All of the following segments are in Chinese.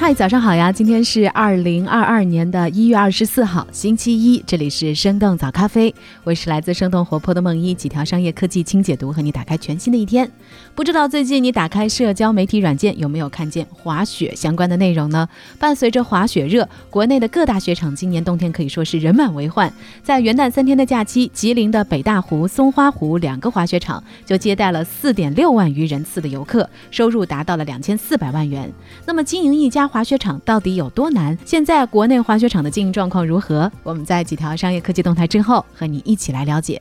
嗨，早上好呀！今天是二零二二年的一月二十四号，星期一。这里是生动早咖啡，我是来自生动活泼的梦一，几条商业科技轻解读，和你打开全新的一天。不知道最近你打开社交媒体软件有没有看见滑雪相关的内容呢？伴随着滑雪热，国内的各大雪场今年冬天可以说是人满为患。在元旦三天的假期，吉林的北大湖、松花湖两个滑雪场就接待了四点六万余人次的游客，收入达到了两千四百万元。那么经营一家滑雪场到底有多难？现在国内滑雪场的经营状况如何？我们在几条商业科技动态之后，和你一起来了解。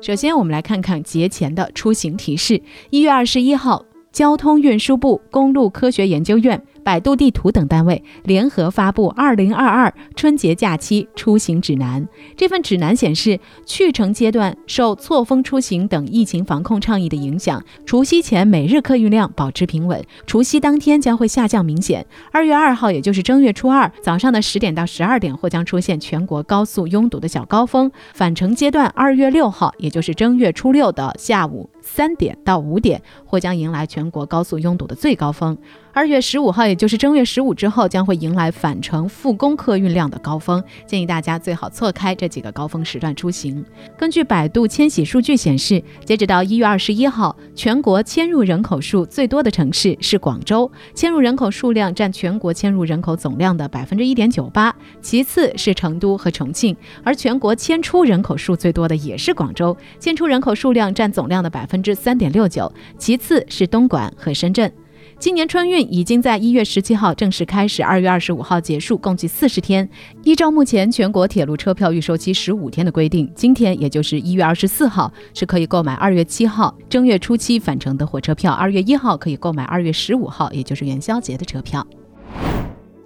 首先，我们来看看节前的出行提示。一月二十一号，交通运输部公路科学研究院。百度地图等单位联合发布《二零二二春节假期出行指南》。这份指南显示，去程阶段受错峰出行等疫情防控倡议的影响，除夕前每日客运量保持平稳，除夕当天将会下降明显。二月二号，也就是正月初二早上的十点到十二点，或将出现全国高速拥堵的小高峰。返程阶段，二月六号，也就是正月初六的下午三点到五点，或将迎来全国高速拥堵的最高峰。二月十五号，也就是正月十五之后，将会迎来返程复工客运量的高峰。建议大家最好错开这几个高峰时段出行。根据百度迁徙数据显示，截止到一月二十一号，全国迁入人口数最多的城市是广州，迁入人口数量占全国迁入人口总量的百分之一点九八，其次是成都和重庆。而全国迁出人口数最多的也是广州，迁出人口数量占总量的百分分之三点六九，其次是东莞和深圳。今年春运已经在一月十七号正式开始，二月二十五号结束，共计四十天。依照目前全国铁路车票预售期十五天的规定，今天也就是一月二十四号是可以购买二月七号正月初七返程的火车票，二月一号可以购买二月十五号，也就是元宵节的车票。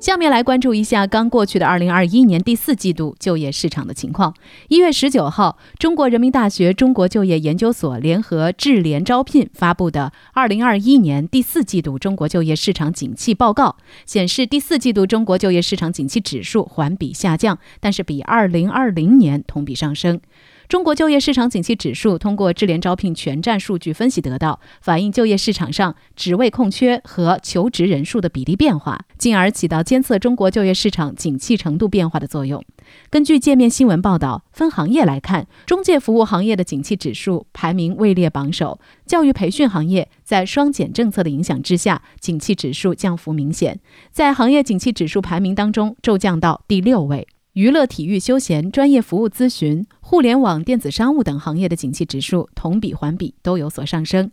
下面来关注一下刚过去的二零二一年第四季度就业市场的情况。一月十九号，中国人民大学中国就业研究所联合智联招聘发布的《二零二一年第四季度中国就业市场景气报告》显示，第四季度中国就业市场景气指数环比下降，但是比二零二零年同比上升。中国就业市场景气指数通过智联招聘全站数据分析得到，反映就业市场上职位空缺和求职人数的比例变化，进而起到监测中国就业市场景气程度变化的作用。根据界面新闻报道，分行业来看，中介服务行业的景气指数排名位列榜首，教育培训行业在双减政策的影响之下，景气指数降幅明显，在行业景气指数排名当中骤降到第六位。娱乐、体育、休闲、专业服务、咨询、互联网、电子商务等行业的景气指数同比、环比都有所上升。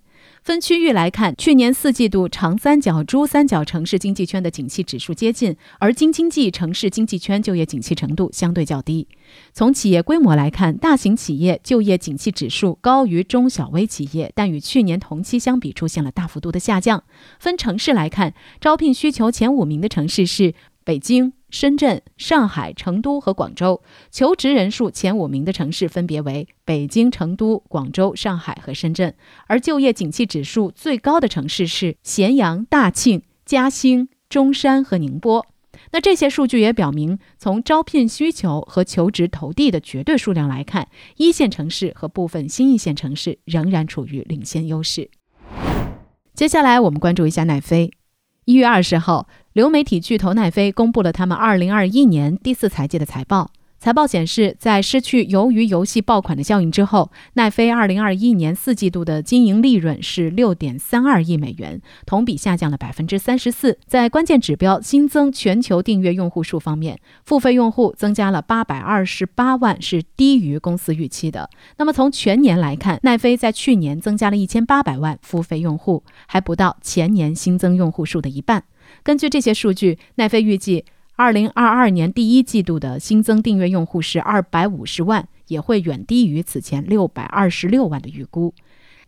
分区域来看，去年四季度长三角、珠三角城市经济圈的景气指数接近，而京津冀城市经济圈就业景气程度相对较低。从企业规模来看，大型企业就业景气指数高于中小微企业，但与去年同期相比出现了大幅度的下降。分城市来看，招聘需求前五名的城市是北京。深圳、上海、成都和广州求职人数前五名的城市分别为北京、成都、广州、上海和深圳，而就业景气指数最高的城市是咸阳、大庆、嘉兴、中山和宁波。那这些数据也表明，从招聘需求和求职投递的绝对数量来看，一线城市和部分新一线城市仍然处于领先优势。接下来，我们关注一下奈飞。一月二十号，流媒体巨头奈飞公布了他们二零二一年第四财季的财报。财报显示，在失去由于游戏爆款的效应之后，奈飞二零二一年四季度的经营利润是六点三二亿美元，同比下降了百分之三十四。在关键指标新增全球订阅用户数方面，付费用户增加了八百二十八万，是低于公司预期的。那么从全年来看，奈飞在去年增加了一千八百万付费用户，还不到前年新增用户数的一半。根据这些数据，奈飞预计，二零二二年第一季度的新增订阅用户是二百五十万，也会远低于此前六百二十六万的预估。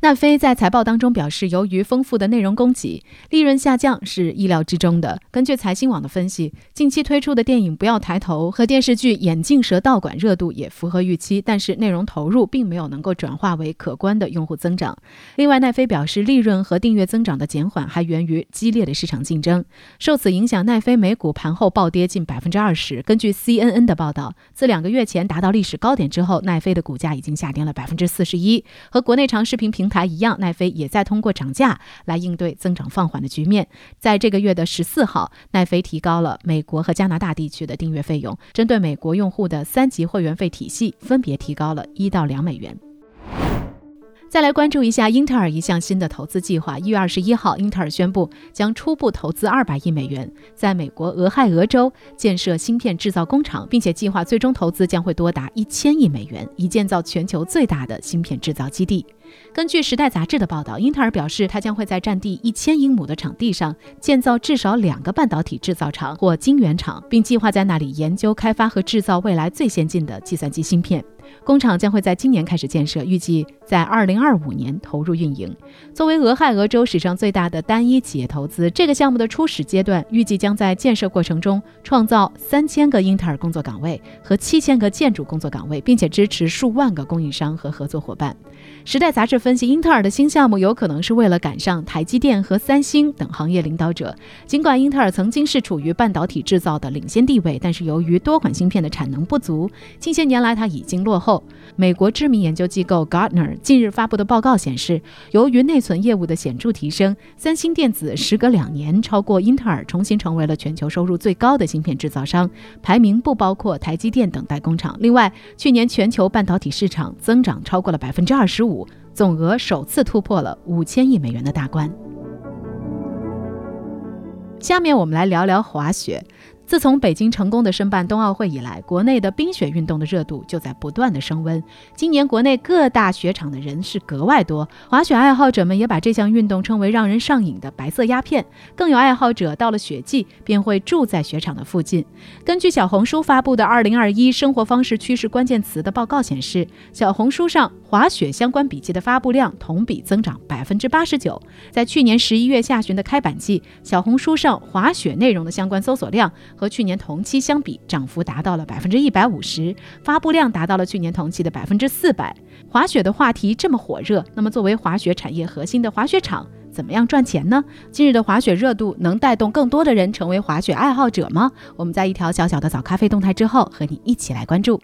奈飞在财报当中表示，由于丰富的内容供给，利润下降是意料之中的。根据财新网的分析，近期推出的电影《不要抬头》和电视剧《眼镜蛇道馆》热度也符合预期，但是内容投入并没有能够转化为可观的用户增长。另外，奈飞表示，利润和订阅增长的减缓还源于激烈的市场竞争。受此影响，奈飞美股盘后暴跌近百分之二十。根据 CNN 的报道，自两个月前达到历史高点之后，奈飞的股价已经下跌了百分之四十一。和国内长视频平台一样，奈飞也在通过涨价来应对增长放缓的局面。在这个月的十四号，奈飞提高了美国和加拿大地区的订阅费用，针对美国用户的三级会员费体系分别提高了一到两美元。再来关注一下英特尔一项新的投资计划。一月二十一号，英特尔宣布将初步投资二百亿美元，在美国俄亥俄州建设芯片制造工厂，并且计划最终投资将会多达一千亿美元，以建造全球最大的芯片制造基地。根据《时代》杂志的报道，英特尔表示，它将会在占地一千英亩的场地上建造至少两个半导体制造厂或晶圆厂，并计划在那里研究、开发和制造未来最先进的计算机芯片。工厂将会在今年开始建设，预计在二零二五年投入运营。作为俄亥俄州史上最大的单一企业投资，这个项目的初始阶段预计将在建设过程中创造三千个英特尔工作岗位和七千个建筑工作岗位，并且支持数万个供应商和合作伙伴。时代杂志分析，英特尔的新项目有可能是为了赶上台积电和三星等行业领导者。尽管英特尔曾经是处于半导体制造的领先地位，但是由于多款芯片的产能不足，近些年来它已经落后。美国知名研究机构 Gartner 近日发布的报告显示，由于内存业务的显著提升，三星电子时隔两年超过英特尔，重新成为了全球收入最高的芯片制造商，排名不包括台积电等代工厂。另外，去年全球半导体市场增长超过了百分之二十五。总额首次突破了五千亿美元的大关。下面我们来聊聊滑雪。自从北京成功的申办冬奥会以来，国内的冰雪运动的热度就在不断的升温。今年国内各大雪场的人是格外多，滑雪爱好者们也把这项运动称为让人上瘾的“白色鸦片”。更有爱好者到了雪季便会住在雪场的附近。根据小红书发布的《二零二一生活方式趋势关键词》的报告显示，小红书上滑雪相关笔记的发布量同比增长百分之八十九。在去年十一月下旬的开板季，小红书上滑雪内容的相关搜索量。和去年同期相比，涨幅达到了百分之一百五十，发布量达到了去年同期的百分之四百。滑雪的话题这么火热，那么作为滑雪产业核心的滑雪场，怎么样赚钱呢？今日的滑雪热度能带动更多的人成为滑雪爱好者吗？我们在一条小小的早咖啡动态之后，和你一起来关注。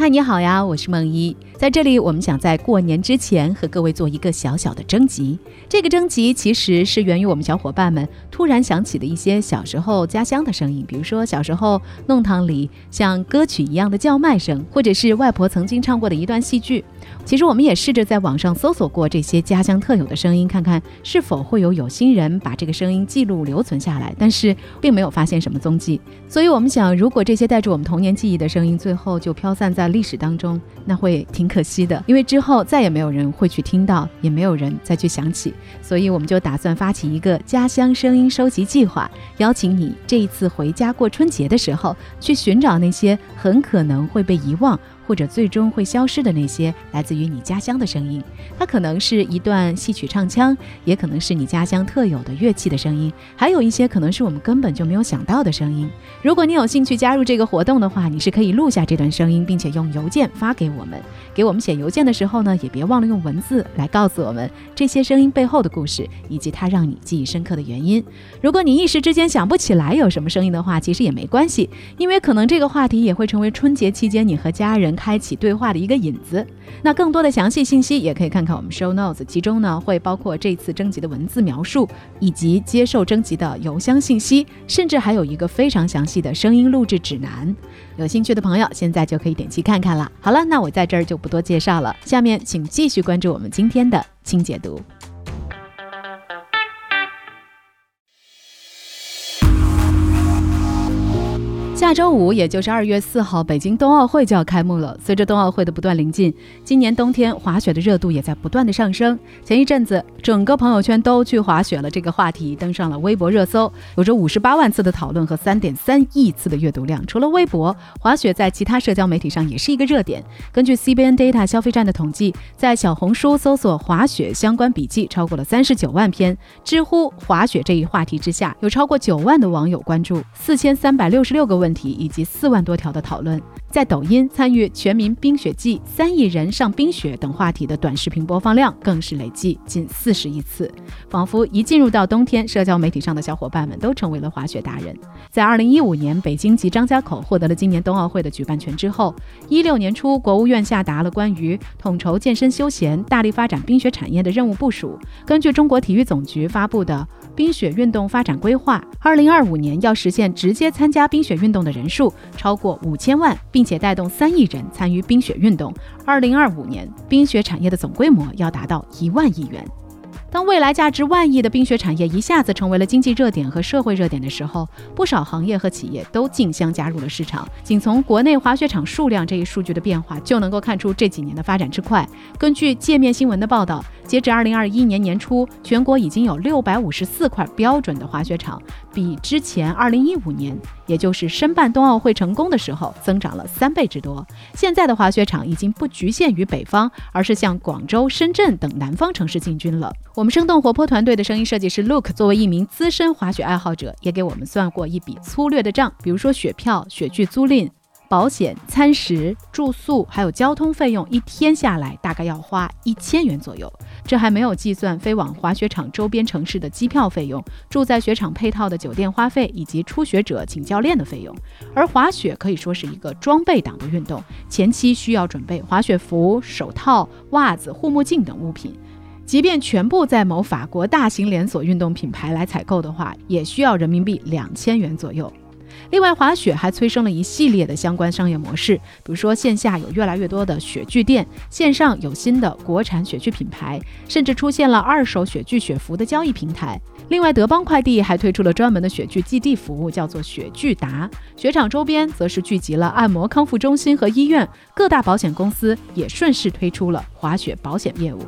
嗨，你好呀，我是梦一。在这里，我们想在过年之前和各位做一个小小的征集。这个征集其实是源于我们小伙伴们突然想起的一些小时候家乡的声音，比如说小时候弄堂里像歌曲一样的叫卖声，或者是外婆曾经唱过的一段戏剧。其实我们也试着在网上搜索过这些家乡特有的声音，看看是否会有有心人把这个声音记录留存下来，但是并没有发现什么踪迹。所以我们想，如果这些带着我们童年记忆的声音最后就飘散在历史当中，那会挺。可惜的，因为之后再也没有人会去听到，也没有人再去想起，所以我们就打算发起一个家乡声音收集计划，邀请你这一次回家过春节的时候，去寻找那些很可能会被遗忘。或者最终会消失的那些来自于你家乡的声音，它可能是一段戏曲唱腔，也可能是你家乡特有的乐器的声音，还有一些可能是我们根本就没有想到的声音。如果你有兴趣加入这个活动的话，你是可以录下这段声音，并且用邮件发给我们。给我们写邮件的时候呢，也别忘了用文字来告诉我们这些声音背后的故事，以及它让你记忆深刻的原因。如果你一时之间想不起来有什么声音的话，其实也没关系，因为可能这个话题也会成为春节期间你和家人。开启对话的一个引子。那更多的详细信息也可以看看我们 show notes，其中呢会包括这次征集的文字描述，以及接受征集的邮箱信息，甚至还有一个非常详细的声音录制指南。有兴趣的朋友现在就可以点击看看了。好了，那我在这儿就不多介绍了，下面请继续关注我们今天的轻解读。下周五，也就是二月四号，北京冬奥会就要开幕了。随着冬奥会的不断临近，今年冬天滑雪的热度也在不断的上升。前一阵子，整个朋友圈都去滑雪了，这个话题登上了微博热搜，有着五十八万次的讨论和三点三亿次的阅读量。除了微博，滑雪在其他社交媒体上也是一个热点。根据 CBN Data 消费站的统计，在小红书搜索滑雪相关笔记超过了三十九万篇，知乎滑雪这一话题之下，有超过九万的网友关注，四千三百六十六个问。题以及四万多条的讨论，在抖音参与全民冰雪季、三亿人上冰雪等话题的短视频播放量更是累计近四十亿次，仿佛一进入到冬天，社交媒体上的小伙伴们都成为了滑雪达人。在二零一五年，北京及张家口获得了今年冬奥会的举办权之后，一六年初，国务院下达了关于统筹健身休闲、大力发展冰雪产业的任务部署。根据中国体育总局发布的。冰雪运动发展规划，二零二五年要实现直接参加冰雪运动的人数超过五千万，并且带动三亿人参与冰雪运动。二零二五年，冰雪产业的总规模要达到一万亿元。当未来价值万亿的冰雪产业一下子成为了经济热点和社会热点的时候，不少行业和企业都竞相加入了市场。仅从国内滑雪场数量这一数据的变化，就能够看出这几年的发展之快。根据界面新闻的报道。截至二零二一年年初，全国已经有六百五十四块标准的滑雪场，比之前二零一五年，也就是申办冬奥会成功的时候，增长了三倍之多。现在的滑雪场已经不局限于北方，而是向广州、深圳等南方城市进军了。我们生动活泼团队的声音设计师 Look 作为一名资深滑雪爱好者，也给我们算过一笔粗略的账，比如说雪票、雪具租赁。保险、餐食、住宿还有交通费用，一天下来大概要花一千元左右。这还没有计算飞往滑雪场周边城市的机票费用、住在雪场配套的酒店花费以及初学者请教练的费用。而滑雪可以说是一个装备党的运动，前期需要准备滑雪服、手套、袜子、护目镜等物品。即便全部在某法国大型连锁运动品牌来采购的话，也需要人民币两千元左右。另外，滑雪还催生了一系列的相关商业模式，比如说线下有越来越多的雪具店，线上有新的国产雪具品牌，甚至出现了二手雪具、雪服的交易平台。另外，德邦快递还推出了专门的雪具寄递服务，叫做雪具达。雪场周边则是聚集了按摩康复中心和医院，各大保险公司也顺势推出了滑雪保险业务。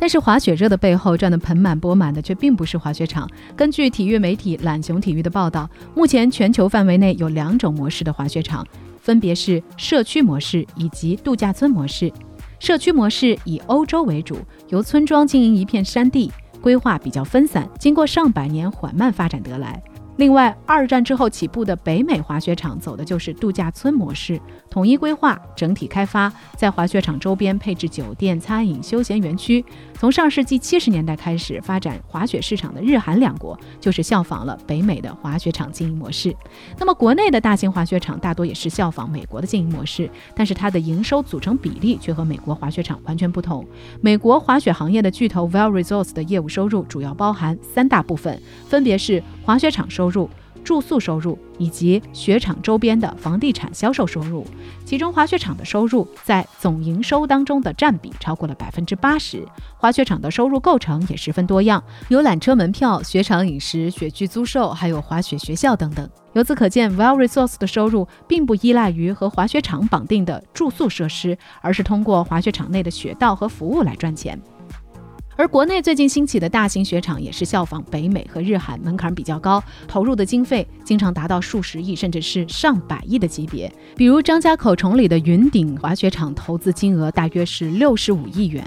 但是滑雪热的背后赚得盆满钵满的却并不是滑雪场。根据体育媒体懒熊体育的报道，目前全球范围内有两种模式的滑雪场，分别是社区模式以及度假村模式。社区模式以欧洲为主，由村庄经营一片山地，规划比较分散，经过上百年缓慢发展得来。另外，二战之后起步的北美滑雪场走的就是度假村模式，统一规划、整体开发，在滑雪场周边配置酒店、餐饮、休闲园区。从上世纪七十年代开始发展滑雪市场的日韩两国，就是效仿了北美的滑雪场经营模式。那么，国内的大型滑雪场大多也是效仿美国的经营模式，但是它的营收组成比例却和美国滑雪场完全不同。美国滑雪行业的巨头 Vail Resorts 的业务收入主要包含三大部分，分别是滑雪场收入。住宿收入以及雪场周边的房地产销售收入，其中滑雪场的收入在总营收当中的占比超过了百分之八十。滑雪场的收入构成也十分多样，有缆车门票、雪场饮食、雪具租售，还有滑雪学校等等。由此可见，Well Resource 的收入并不依赖于和滑雪场绑定的住宿设施，而是通过滑雪场内的雪道和服务来赚钱。而国内最近兴起的大型雪场也是效仿北美和日韩，门槛比较高，投入的经费经常达到数十亿，甚至是上百亿的级别。比如张家口崇礼的云顶滑雪场，投资金额大约是六十五亿元。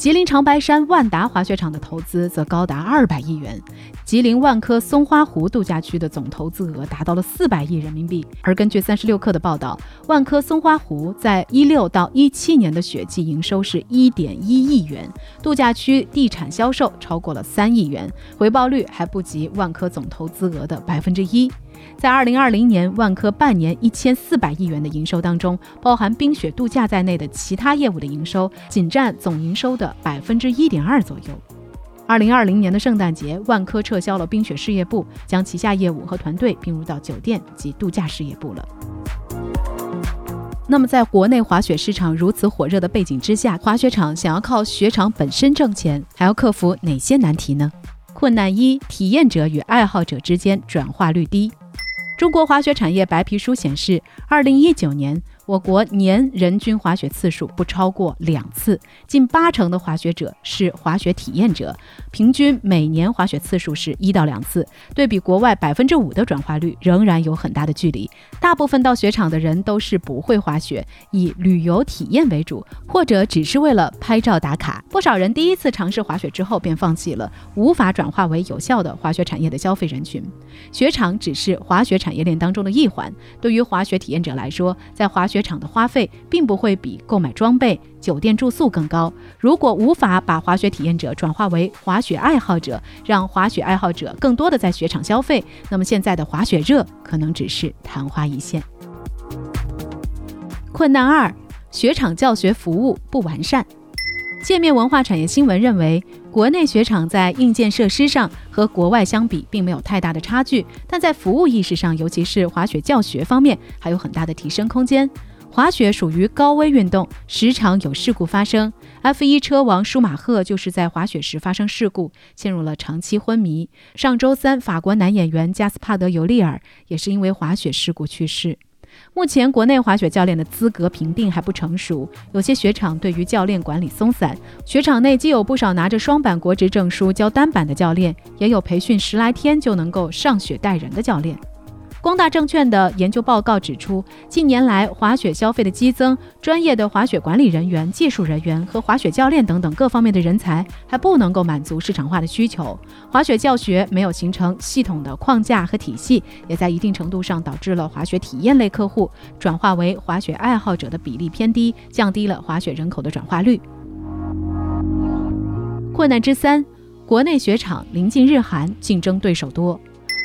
吉林长白山万达滑雪场的投资则高达二百亿元，吉林万科松花湖度假区的总投资额达到了四百亿人民币。而根据三十六氪的报道，万科松花湖在一六到一七年的雪季营收是一点一亿元，度假区地产销售超过了三亿元，回报率还不及万科总投资额的百分之一。在二零二零年，万科半年一千四百亿元的营收当中，包含冰雪度假在内的其他业务的营收仅占总营收的百分之一点二左右。二零二零年的圣诞节，万科撤销了冰雪事业部，将旗下业务和团队并入到酒店及度假事业部了。那么，在国内滑雪市场如此火热的背景之下，滑雪场想要靠雪场本身挣钱，还要克服哪些难题呢？困难一：体验者与爱好者之间转化率低。中国滑雪产业白皮书显示，二零一九年。我国年人均滑雪次数不超过两次，近八成的滑雪者是滑雪体验者，平均每年滑雪次数是一到两次。对比国外百分之五的转化率，仍然有很大的距离。大部分到雪场的人都是不会滑雪，以旅游体验为主，或者只是为了拍照打卡。不少人第一次尝试滑雪之后便放弃了，无法转化为有效的滑雪产业的消费人群。雪场只是滑雪产业链当中的一环，对于滑雪体验者来说，在滑雪雪场的花费并不会比购买装备、酒店住宿更高。如果无法把滑雪体验者转化为滑雪爱好者，让滑雪爱好者更多的在雪场消费，那么现在的滑雪热可能只是昙花一现。困难二：雪场教学服务不完善。界面文化产业新闻认为，国内雪场在硬件设施上和国外相比并没有太大的差距，但在服务意识上，尤其是滑雪教学方面，还有很大的提升空间。滑雪属于高危运动，时常有事故发生。F1 车王舒马赫就是在滑雪时发生事故，陷入了长期昏迷。上周三，法国男演员加斯帕德·尤利尔也是因为滑雪事故去世。目前，国内滑雪教练的资格评定还不成熟，有些雪场对于教练管理松散。雪场内既有不少拿着双板国职证书教单板的教练，也有培训十来天就能够上雪带人的教练。光大证券的研究报告指出，近年来滑雪消费的激增，专业的滑雪管理人员、技术人员和滑雪教练等等各方面的人才还不能够满足市场化的需求。滑雪教学没有形成系统的框架和体系，也在一定程度上导致了滑雪体验类客户转化为滑雪爱好者的比例偏低，降低了滑雪人口的转化率。困难之三，国内雪场临近日韩，竞争对手多。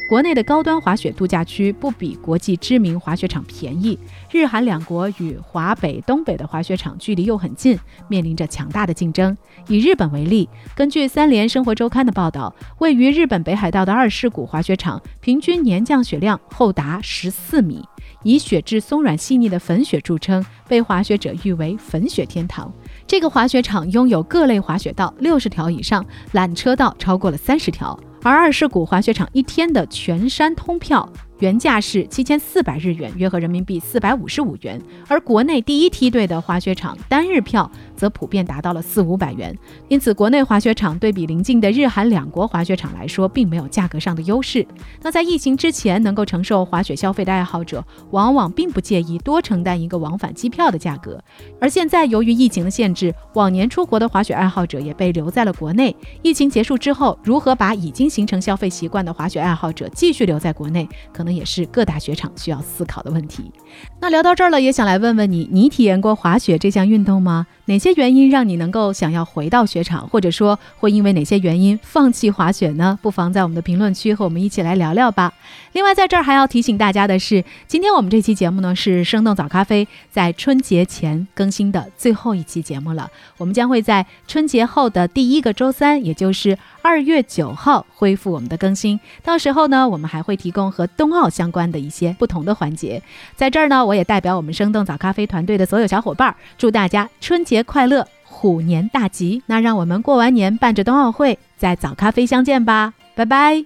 国内的高端滑雪度假区不比国际知名滑雪场便宜，日韩两国与华北、东北的滑雪场距离又很近，面临着强大的竞争。以日本为例，根据三联生活周刊的报道，位于日本北海道的二世谷滑雪场，平均年降雪量厚达十四米，以雪质松软细腻的粉雪著称，被滑雪者誉为“粉雪天堂”。这个滑雪场拥有各类滑雪道六十条以上，缆车道超过了三十条。而二世谷滑雪场一天的全山通票。原价是七千四百日元，约合人民币四百五十五元。而国内第一梯队的滑雪场单日票则普遍达到了四五百元。因此，国内滑雪场对比邻近的日韩两国滑雪场来说，并没有价格上的优势。那在疫情之前，能够承受滑雪消费的爱好者，往往并不介意多承担一个往返机票的价格。而现在，由于疫情的限制，往年出国的滑雪爱好者也被留在了国内。疫情结束之后，如何把已经形成消费习惯的滑雪爱好者继续留在国内，可？可能也是各大雪场需要思考的问题。那聊到这儿了，也想来问问你，你体验过滑雪这项运动吗？哪些原因让你能够想要回到雪场，或者说会因为哪些原因放弃滑雪呢？不妨在我们的评论区和我们一起来聊聊吧。另外，在这儿还要提醒大家的是，今天我们这期节目呢是生动早咖啡在春节前更新的最后一期节目了。我们将会在春节后的第一个周三，也就是二月九号恢复我们的更新。到时候呢，我们还会提供和冬奥相关的一些不同的环节。在这儿呢，我也代表我们生动早咖啡团队的所有小伙伴，祝大家春节节快乐，虎年大吉！那让我们过完年，伴着冬奥会，在早咖啡相见吧，拜拜！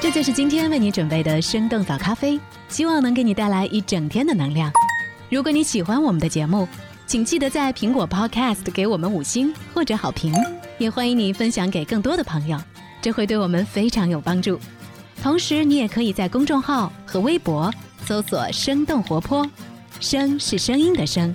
这就是今天为你准备的生动早咖啡，希望能给你带来一整天的能量。如果你喜欢我们的节目，请记得在苹果 Podcast 给我们五星或者好评，也欢迎你分享给更多的朋友，这会对我们非常有帮助。同时，你也可以在公众号和微博搜索“生动活泼”，声是声音的声，